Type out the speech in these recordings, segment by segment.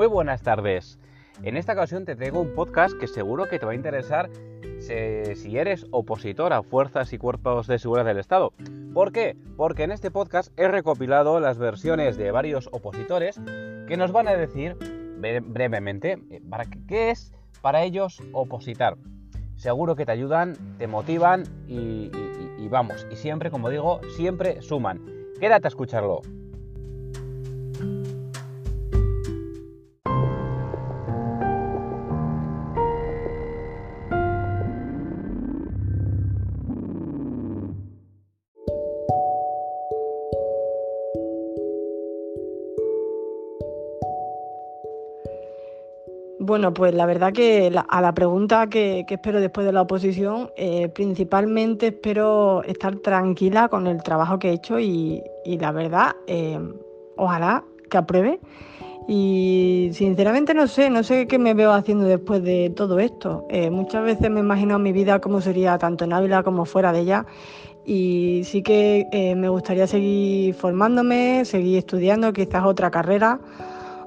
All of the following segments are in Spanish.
Muy buenas tardes. En esta ocasión te traigo un podcast que seguro que te va a interesar si eres opositor a fuerzas y cuerpos de seguridad del Estado. ¿Por qué? Porque en este podcast he recopilado las versiones de varios opositores que nos van a decir brevemente eh, para qué es para ellos opositar. Seguro que te ayudan, te motivan y, y vamos, y siempre, como digo, siempre suman. Quédate a escucharlo. Bueno, pues la verdad que a la pregunta que, espero después de la oposición, eh, principalmente espero estar tranquila con el trabajo que he hecho y, la verdad, eh, ojalá que apruebe. Y sinceramente no sé, no sé qué me veo haciendo después de todo esto. Eh, muchas veces me he imaginado mi vida cómo sería tanto en Ávila como fuera de ella. Y sí que me gustaría seguir formándome, seguir estudiando, quizás otra carrera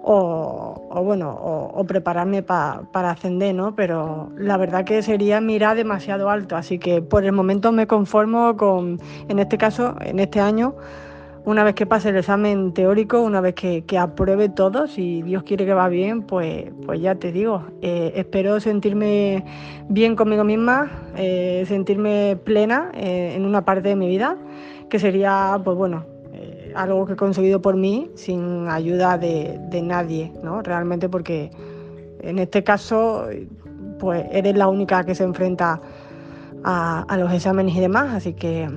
o, bueno, o, prepararme para ascender, ¿no? Pero la verdad que sería mirar demasiado alto, así que por el momento me conformo con, en este caso, en este año, una vez que pase el examen teórico, una vez que, apruebe todo, si Dios quiere que va bien, pues, pues ya te digo, eh, espero sentirme bien conmigo misma, eh, sentirme plena eh, en una parte de mi vida, que sería, pues bueno, algo que he conseguido por mí sin ayuda de, nadie, ¿no? Realmente porque en este caso pues eres la única que se enfrenta a, los exámenes y demás, así que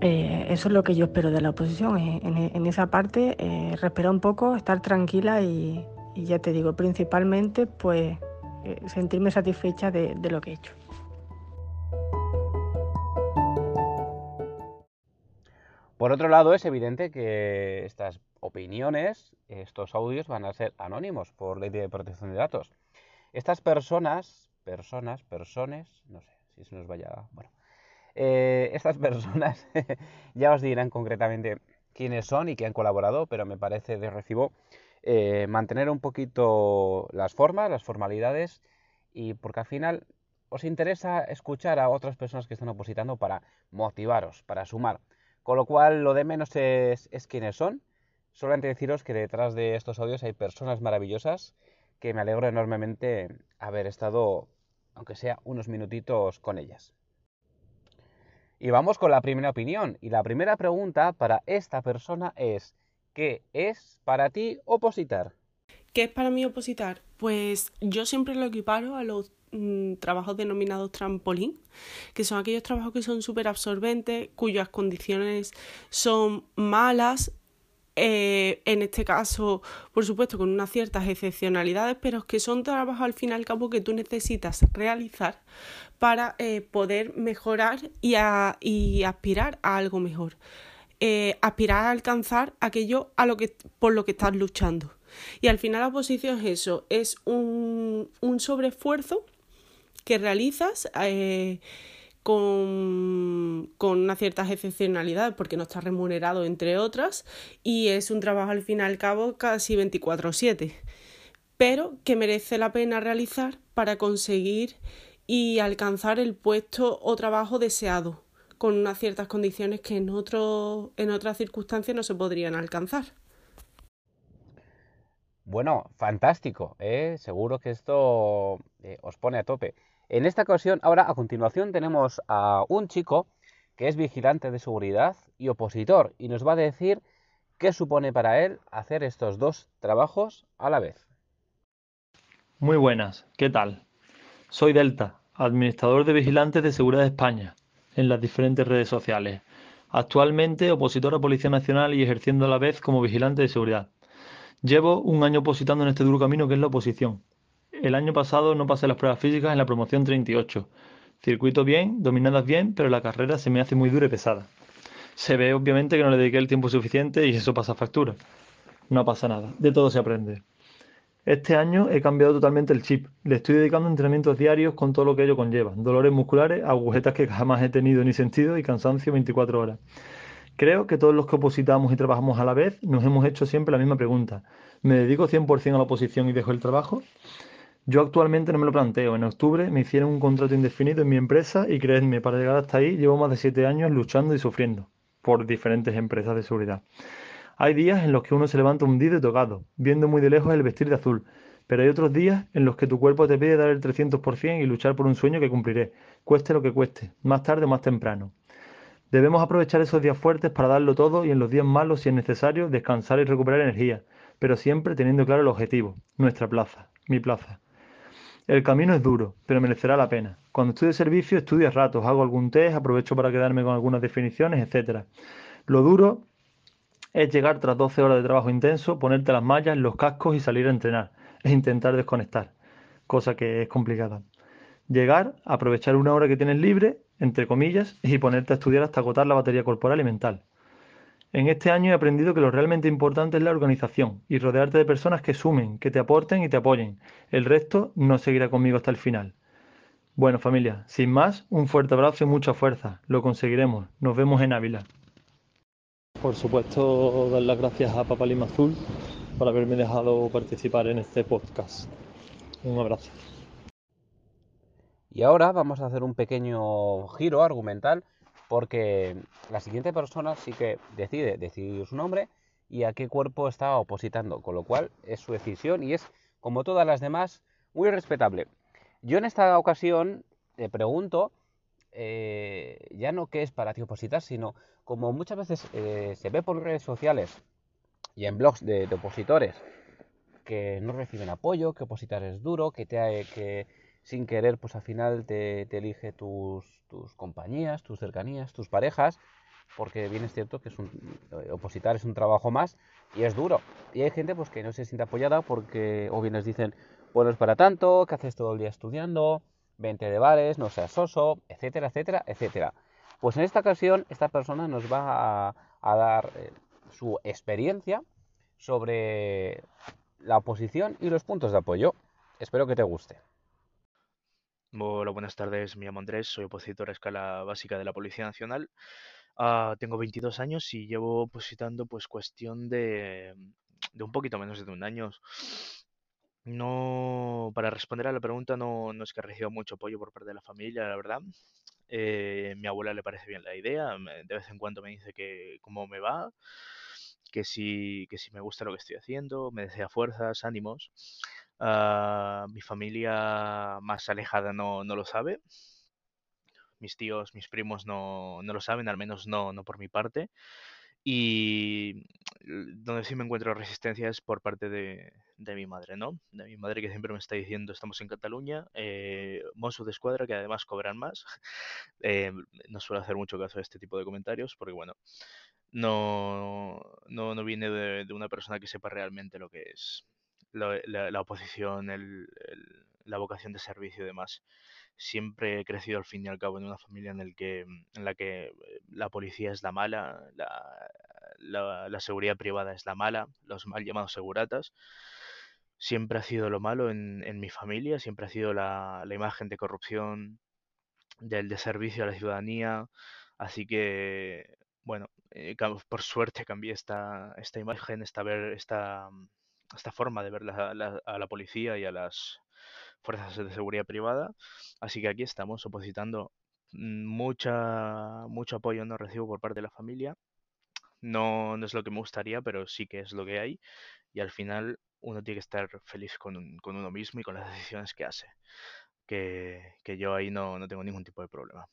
eh, eso es lo que yo espero de la oposición, eh, en, esa parte eh, respirar un poco, estar tranquila y, ya te digo, principalmente pues sentirme satisfecha de lo que he hecho. Por otro lado, es evidente que estas opiniones, estos audios van a ser anónimos por ley de protección de datos. Estas personas, personas, personas, no sé si se nos vaya, bueno, eh, estas personas ya os dirán concretamente quiénes son y qué han colaborado, pero me parece de recibo eh, mantener un poquito las formas, las formalidades, y porque al final os interesa escuchar a otras personas que están opositando para motivaros, para sumar. Con lo cual, lo de menos es, quiénes son. Solamente deciros que detrás de estos audios hay personas maravillosas que me alegro enormemente haber estado, aunque sea unos minutitos, con ellas. Y vamos con la primera opinión. Y la primera pregunta para esta persona es, ¿qué es para ti opositar? ¿Qué es para mí opositar? Pues yo siempre lo equiparo a los Mm, trabajos denominados trampolín, que son aquellos trabajos que son súper absorbentes, cuyas condiciones son malas. Eh, en este caso, por supuesto, con unas ciertas excepcionalidades, pero que son trabajos al fin y al cabo que tú necesitas realizar para eh, poder mejorar y, y, aspirar a algo mejor. Eh, aspirar a alcanzar aquello a lo que, por lo que estás luchando. Y al final la oposición es eso, es un, un sobreesfuerzo que realizas eh, con, con unas ciertas excepcionalidades porque no está remunerado entre otras y es un trabajo al fin y al cabo casi 24/7 pero que merece la pena realizar para conseguir y alcanzar el puesto o trabajo deseado con unas ciertas condiciones que en, otro, en otras circunstancias no se podrían alcanzar. Bueno, fantástico, ¿eh? seguro que esto eh, os pone a tope. En esta ocasión, ahora a continuación tenemos a un chico que es vigilante de seguridad y opositor y nos va a decir qué supone para él hacer estos dos trabajos a la vez. Muy buenas, ¿qué tal? Soy Delta, administrador de Vigilantes de Seguridad de España, en las diferentes redes sociales. Actualmente opositor a Policía Nacional y ejerciendo a la vez como vigilante de seguridad. Llevo un año opositando en este duro camino que es la oposición, el año pasado no pasé las pruebas físicas en la promoción 38. Circuito bien, dominadas bien, pero la carrera se me hace muy dura y pesada. Se ve obviamente que no le dediqué el tiempo suficiente y eso pasa factura. No pasa nada, de todo se aprende. Este año he cambiado totalmente el chip. Le estoy dedicando entrenamientos diarios con todo lo que ello conlleva. Dolores musculares, agujetas que jamás he tenido ni sentido y cansancio 24 horas. Creo que todos los que opositamos y trabajamos a la vez nos hemos hecho siempre la misma pregunta. ¿Me dedico 100% a la oposición y dejo el trabajo? Yo actualmente no me lo planteo. En octubre me hicieron un contrato indefinido en mi empresa y creedme, para llegar hasta ahí llevo más de 7 años luchando y sufriendo por diferentes empresas de seguridad. Hay días en los que uno se levanta hundido y tocado, viendo muy de lejos el vestir de azul, pero hay otros días en los que tu cuerpo te pide dar el 300% y luchar por un sueño que cumpliré, cueste lo que cueste, más tarde o más temprano. Debemos aprovechar esos días fuertes para darlo todo y en los días malos, si es necesario, descansar y recuperar energía, pero siempre teniendo claro el objetivo, nuestra plaza, mi plaza. El camino es duro, pero merecerá la pena. Cuando estudio servicio, estudio a ratos, hago algún test, aprovecho para quedarme con algunas definiciones, etc. Lo duro es llegar tras 12 horas de trabajo intenso, ponerte las mallas, los cascos y salir a entrenar. Es intentar desconectar, cosa que es complicada. Llegar, aprovechar una hora que tienes libre, entre comillas, y ponerte a estudiar hasta agotar la batería corporal y mental. En este año he aprendido que lo realmente importante es la organización y rodearte de personas que sumen, que te aporten y te apoyen. El resto no seguirá conmigo hasta el final. Bueno familia, sin más, un fuerte abrazo y mucha fuerza. Lo conseguiremos. Nos vemos en Ávila. Por supuesto, dar las gracias a Papa Lima Azul por haberme dejado participar en este podcast. Un abrazo. Y ahora vamos a hacer un pequeño giro argumental porque la siguiente persona sí que decide decidir su nombre y a qué cuerpo está opositando, con lo cual es su decisión y es, como todas las demás, muy respetable. Yo en esta ocasión le pregunto, eh, ya no qué es para ti opositar, sino como muchas veces eh, se ve por redes sociales y en blogs de, opositores que no reciben apoyo, que opositar es duro, que, te, que sin querer pues al final te elige tus, compañías, tus cercanías, tus parejas, porque bien es cierto que es un, eh, opositar es un trabajo más y es duro. Y hay gente pues que no se siente apoyada porque o bien les dicen, bueno, es para tanto, que haces todo el día estudiando, 20 de bares, no seas soso, etcétera, etcétera, etcétera. Pues en esta ocasión esta persona nos va a, dar eh, su experiencia sobre la oposición y los puntos de apoyo. Espero que te guste. Hola, buenas tardes. Me llamo Andrés, soy opositor a escala básica de la Policía Nacional. Ah, tengo 22 años y llevo opositando pues cuestión de, de un poquito menos de un año. No, para responder a la pregunta, no, no es que reciba mucho apoyo por parte de la familia, la verdad. Eh, mi abuela le parece bien la idea, de vez en cuando me dice que cómo me va, que si, que si me gusta lo que estoy haciendo, me desea fuerzas, ánimos. Ah, mi familia más alejada no, no, lo sabe. Mis tíos, mis primos no, no lo saben, al menos no, no por mi parte. Y donde sí me encuentro resistencia es por parte de, de, mi madre, ¿no? De mi madre que siempre me está diciendo, estamos en Cataluña, eh, de Escuadra, que además cobran más. Eh, no suelo hacer mucho caso de este tipo de comentarios, porque bueno, no, no, no viene de, una persona que sepa realmente lo que es la, oposición, el, la vocación de servicio y demás. Siempre he crecido al fin y al cabo en una familia en, el que, en la que eh, la policía es la mala, la, la, seguridad privada es la mala, los mal llamados seguratas. Siempre ha sido lo malo en, en mi familia, siempre ha sido la, la imagen de corrupción, del de servicio a la ciudadanía. Así que, bueno, eh, por suerte cambié esta, esta imagen, esta, ver, esta, esta forma de ver a la policía y a las fuerzas de seguridad privada. Así que aquí estamos opositando mucha, mucho apoyo no recibo por parte de la familia. No, no es lo que me gustaría, pero sí que es lo que hay. Y al final uno tiene que estar feliz con, con uno mismo y con las decisiones que hace. Que, que yo ahí no, no tengo ningún tipo de problema.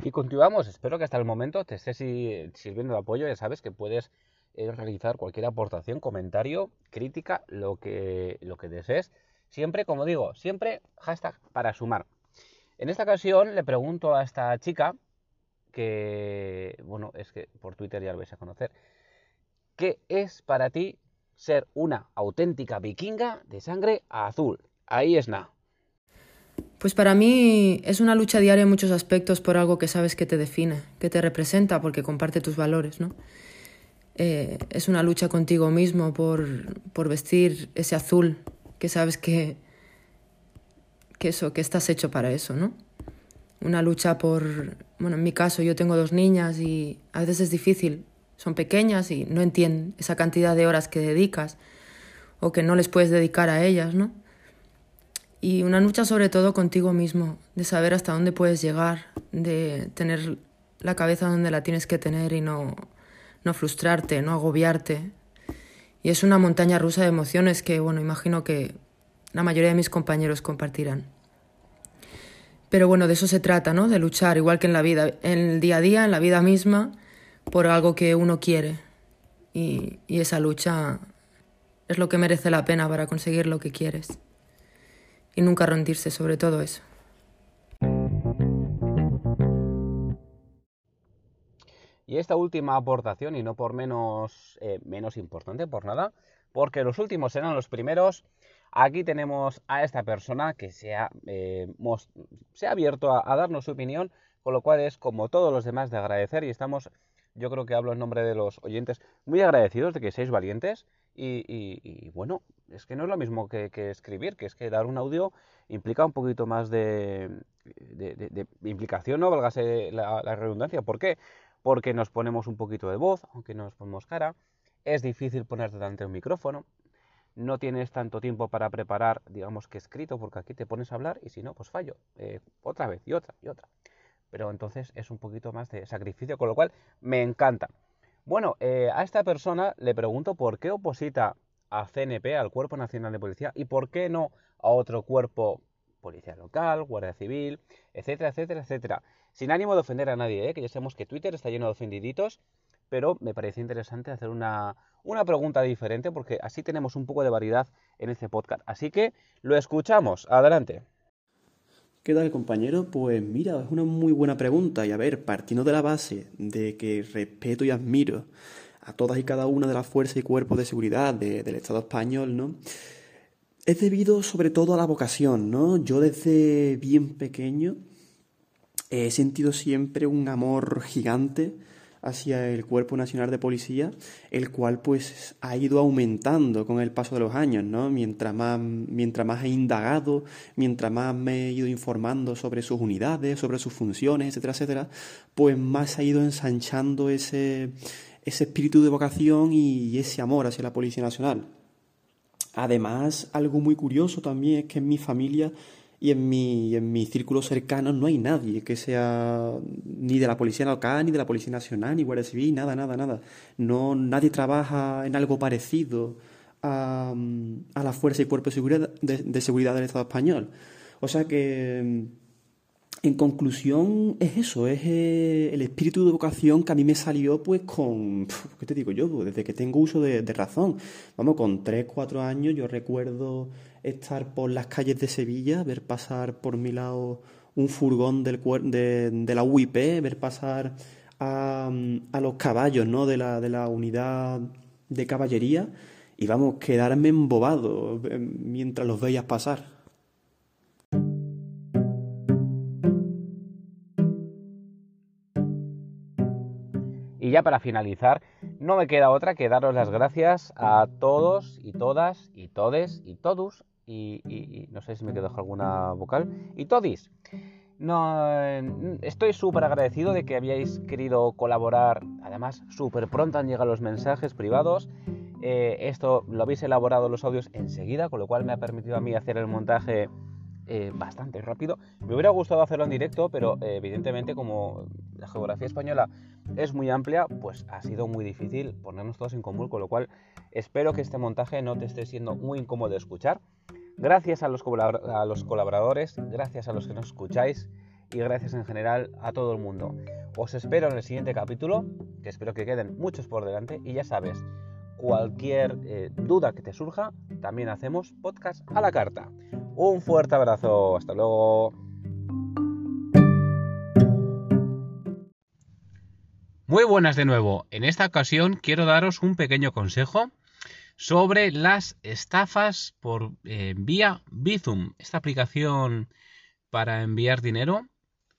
Y continuamos, espero que hasta el momento te estés sirviendo de apoyo, ya sabes que puedes realizar cualquier aportación, comentario, crítica, lo que, lo que desees. Siempre, como digo, siempre hashtag para sumar. En esta ocasión le pregunto a esta chica, que, bueno, es que por Twitter ya lo vais a conocer, ¿qué es para ti ser una auténtica vikinga de sangre azul? Ahí es nada. Pues para mí es una lucha diaria en muchos aspectos por algo que sabes que te define, que te representa porque comparte tus valores, ¿no? Eh, es una lucha contigo mismo por, por, vestir ese azul que sabes que, que, eso, que estás hecho para eso, ¿no? Una lucha por bueno, en mi caso yo tengo dos niñas y a veces es difícil, son pequeñas y no entienden esa cantidad de horas que dedicas o que no les puedes dedicar a ellas, ¿no? Y una lucha sobre todo contigo mismo, de saber hasta dónde puedes llegar, de tener la cabeza donde la tienes que tener y no, no frustrarte, no agobiarte. Y es una montaña rusa de emociones que, bueno, imagino que la mayoría de mis compañeros compartirán. Pero bueno, de eso se trata, ¿no? De luchar, igual que en la vida, en el día a día, en la vida misma, por algo que uno quiere. Y, esa lucha es lo que merece la pena para conseguir lo que quieres. Y nunca rendirse sobre todo eso. Y esta última aportación, y no por menos, eh, menos importante, por nada, porque los últimos serán los primeros, aquí tenemos a esta persona que se ha, eh, se ha abierto a, darnos su opinión, con lo cual es como todos los demás de agradecer y estamos yo creo que hablo en nombre de los oyentes, muy agradecidos de que seáis valientes y, bueno, es que no es lo mismo que, escribir, que es que dar un audio implica un poquito más de, implicación, ¿no? Valgase la, la, redundancia. ¿Por qué? Porque nos ponemos un poquito de voz, aunque nos ponemos cara. Es difícil ponerte delante de un micrófono. No tienes tanto tiempo para preparar, digamos que escrito, porque aquí te pones a hablar y si no, pues fallo. Eh, otra vez y otra y otra pero entonces es un poquito más de sacrificio, con lo cual me encanta. Bueno, eh, a esta persona le pregunto por qué oposita a CNP, al Cuerpo Nacional de Policía, y por qué no a otro cuerpo, policía local, guardia civil, etcétera, etcétera, etcétera. Sin ánimo de ofender a nadie, ¿eh? que ya sabemos que Twitter está lleno de ofendiditos, pero me parece interesante hacer una, una pregunta diferente porque así tenemos un poco de variedad en este podcast. Así que lo escuchamos. Adelante. ¿Qué tal compañero? Pues mira, es una muy buena pregunta y a ver, partiendo de la base de que respeto y admiro a todas y cada una de las fuerzas y cuerpos de seguridad del Estado español, ¿no? Es debido sobre todo a la vocación, ¿no? Yo desde bien pequeño he sentido siempre un amor gigante hacia el Cuerpo Nacional de Policía, el cual pues ha ido aumentando con el paso de los años, ¿no? Mientras más, mientras más he indagado, mientras más me he ido informando sobre sus unidades, sobre sus funciones, etcétera, etcétera, pues más ha ido ensanchando ese, ese espíritu de vocación y ese amor hacia la Policía Nacional. Además, algo muy curioso también es que en mi familia y en mi, en mi círculo cercano no hay nadie que sea ni de la Policía Local, ni de la Policía Nacional, ni Guardia Civil, nada, nada, nada. No, nadie trabaja en algo parecido a, a la Fuerza y Cuerpo de Seguridad, de, Seguridad del Estado español. O sea que, en conclusión, es eso, es eh, el espíritu de vocación que a mí me salió pues con, ¿qué te digo yo? Desde que tengo uso de, de razón. Vamos, con 3, 4 años yo recuerdo estar por las calles de Sevilla, ver pasar por mi lado un furgón del, de, de la UIP, ver pasar a, a, los caballos ¿no? de, la, de la unidad de caballería y vamos, quedarme embobado eh, mientras los veías pasar. Y ya para finalizar, no me queda otra que daros las gracias a todos y todas y todes y todos y, no sé si me quedo alguna vocal, y Todis. No, estoy súper agradecido de que habíais querido colaborar. Además, súper pronto han llegado los mensajes privados. Eh, esto lo habéis elaborado los audios enseguida, con lo cual me ha permitido a mí hacer el montaje eh, bastante rápido. Me hubiera gustado hacerlo en directo, pero eh, evidentemente como la geografía española es muy amplia, pues ha sido muy difícil ponernos todos en común, con lo cual espero que este montaje no te esté siendo muy incómodo de escuchar. Gracias a los, a los colaboradores, gracias a los que nos escucháis y gracias en general a todo el mundo. Os espero en el siguiente capítulo, que espero que queden muchos por delante y ya sabes, cualquier eh, duda que te surja, también hacemos podcast a la carta. Un fuerte abrazo, hasta luego. Muy buenas de nuevo. En esta ocasión quiero daros un pequeño consejo sobre las estafas por eh, vía Bizum, esta aplicación para enviar dinero,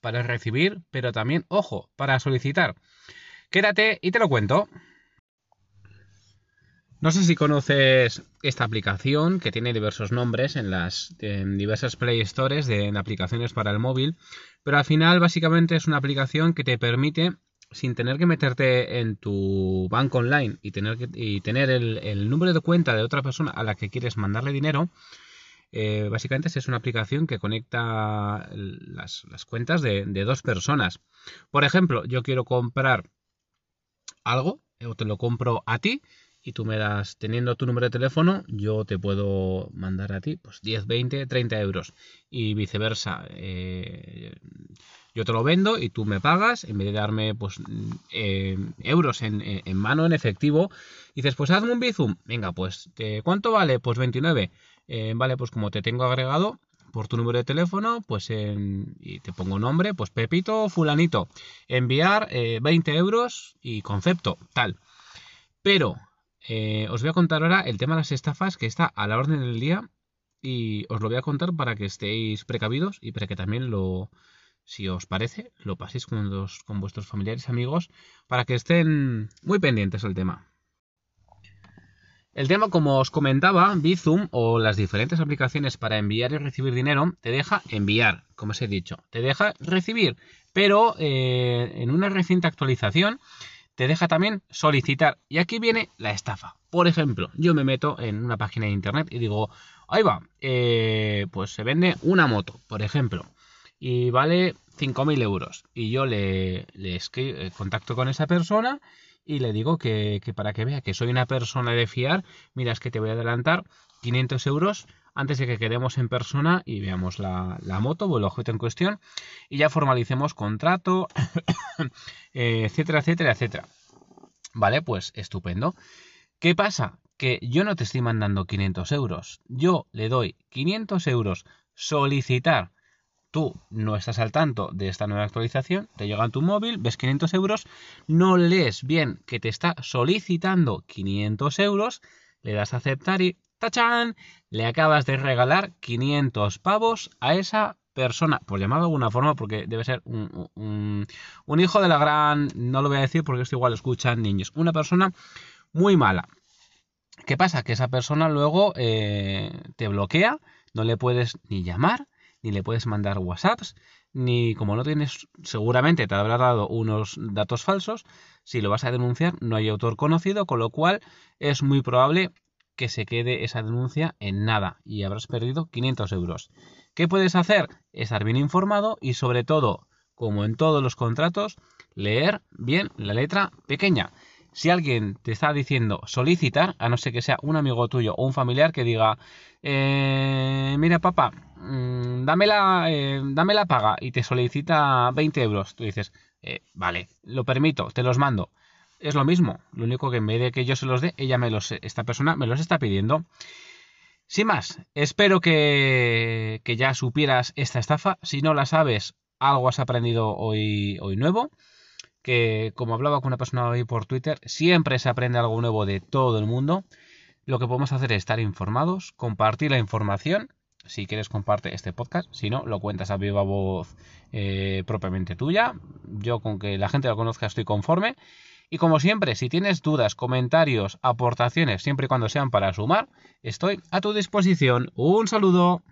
para recibir, pero también, ojo, para solicitar. Quédate y te lo cuento. No sé si conoces esta aplicación que tiene diversos nombres en las diversas Play Stores de, aplicaciones para el móvil, pero al final básicamente es una aplicación que te permite, sin tener que meterte en tu banco online y tener, que, tener el, número de cuenta de otra persona a la que quieres mandarle dinero, eh, básicamente es una aplicación que conecta las, cuentas de, de dos personas. Por ejemplo, yo quiero comprar algo, o te lo compro a ti, y tú me das, teniendo tu número de teléfono, yo te puedo mandar a ti pues 10, 20, 30 euros y viceversa. Eh, yo te lo vendo y tú me pagas, en vez de darme pues eh, euros en, mano, en efectivo, dices, pues hazme un Bizum. Venga, pues, ¿cuánto vale? Pues 29. Eh, vale, pues como te tengo agregado, por tu número de teléfono, pues en, y te pongo nombre, pues Pepito Fulanito, enviar 20 euros y concepto, tal. Pero eh, os voy a contar ahora el tema de las estafas que está a la orden del día y os lo voy a contar para que estéis precavidos y para que también lo, si os parece, lo paséis con, vuestros familiares y amigos para que estén muy pendientes del tema. El tema, como os comentaba, Bizum o las diferentes aplicaciones para enviar y recibir dinero, te deja enviar, como os he dicho, te deja recibir, pero eh, en una reciente actualización te deja también solicitar. Y aquí viene la estafa. Por ejemplo, yo me meto en una página de internet y digo, ahí va, eh, pues se vende una moto, por ejemplo, y vale 5.000 euros. Y yo le, le eh, contacto con esa persona y le digo que, para que vea que soy una persona de fiar, mira, es que te voy a adelantar 500 euros antes de que quedemos en persona y veamos la, moto o el objeto en cuestión y ya formalicemos contrato, eh, etcétera, etcétera, etcétera. Vale, pues estupendo. ¿Qué pasa? Que yo no te estoy mandando 500 euros. Yo le doy 500 euros solicitar. Tú no estás al tanto de esta nueva actualización, te llega a tu móvil, ves 500 euros, no lees bien que te está solicitando 500 euros, le das a aceptar y ¡tachán! Le acabas de regalar 500 pavos a esa persona, por llamarlo de alguna forma, porque debe ser un, hijo de la gran, no lo voy a decir porque esto igual escuchan niños, una persona muy mala. ¿Qué pasa? Que esa persona luego eh, te bloquea, no le puedes ni llamar, ni le puedes mandar WhatsApps, ni como no tienes, seguramente te habrá dado unos datos falsos, si lo vas a denunciar no hay autor conocido, con lo cual es muy probable que se quede esa denuncia en nada y habrás perdido 500 euros. ¿Qué puedes hacer? Estar bien informado y sobre todo, como en todos los contratos, leer bien la letra pequeña. Si alguien te está diciendo solicitar, a no ser que sea un amigo tuyo o un familiar que diga, eh, mira papá, mm, dame, la, eh, dame la paga y te solicita 20 euros, tú dices, eh, vale, lo permito, te los mando es lo mismo. Lo único que en vez de que yo se los dé, ella me los, esta persona me los está pidiendo. Sin más, espero que, que ya supieras esta estafa. Si no la sabes, algo has aprendido hoy, hoy nuevo. Que como hablaba con una persona hoy por Twitter, siempre se aprende algo nuevo de todo el mundo. Lo que podemos hacer es estar informados, compartir la información. Si quieres, comparte este podcast. Si no, lo cuentas a viva voz eh, propiamente tuya. Yo con que la gente lo conozca estoy conforme. Y como siempre, si tienes dudas, comentarios, aportaciones, siempre y cuando sean para sumar, estoy a tu disposición. Un saludo.